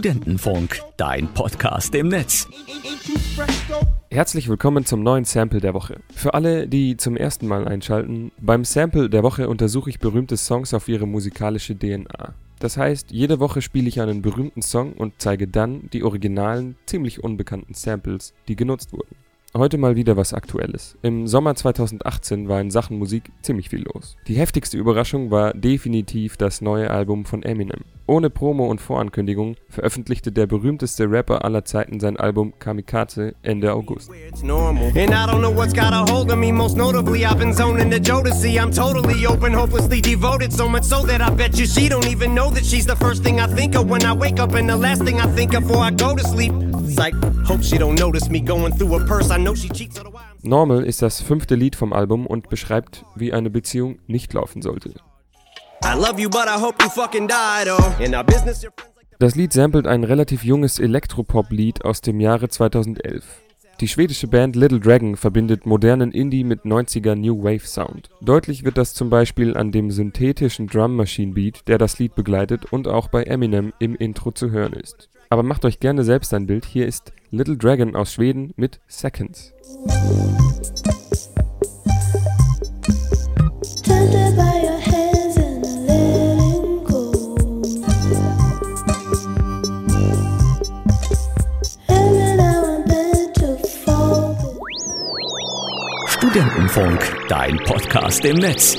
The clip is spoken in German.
Studentenfunk, dein Podcast im Netz. Herzlich willkommen zum neuen Sample der Woche. Für alle, die zum ersten Mal einschalten, beim Sample der Woche untersuche ich berühmte Songs auf ihre musikalische DNA. Das heißt, jede Woche spiele ich einen berühmten Song und zeige dann die originalen, ziemlich unbekannten Samples, die genutzt wurden. Heute mal wieder was Aktuelles. Im Sommer 2018 war in Sachen Musik ziemlich viel los. Die heftigste Überraschung war definitiv das neue Album von Eminem. Ohne Promo und Vorankündigung veröffentlichte der berühmteste Rapper aller Zeiten sein Album Kamikaze Ende August. Normal ist das fünfte Lied vom Album und beschreibt, wie eine Beziehung nicht laufen sollte. Das Lied samplet ein relativ junges Elektropop-Lied aus dem Jahre 2011. Die schwedische Band Little Dragon verbindet modernen Indie mit 90er New Wave Sound. Deutlich wird das zum Beispiel an dem synthetischen Drum Machine Beat, der das Lied begleitet und auch bei Eminem im Intro zu hören ist. Aber macht euch gerne selbst ein Bild, hier ist Little Dragon aus Schweden mit Seconds. Studentenfunk, dein Podcast im Netz.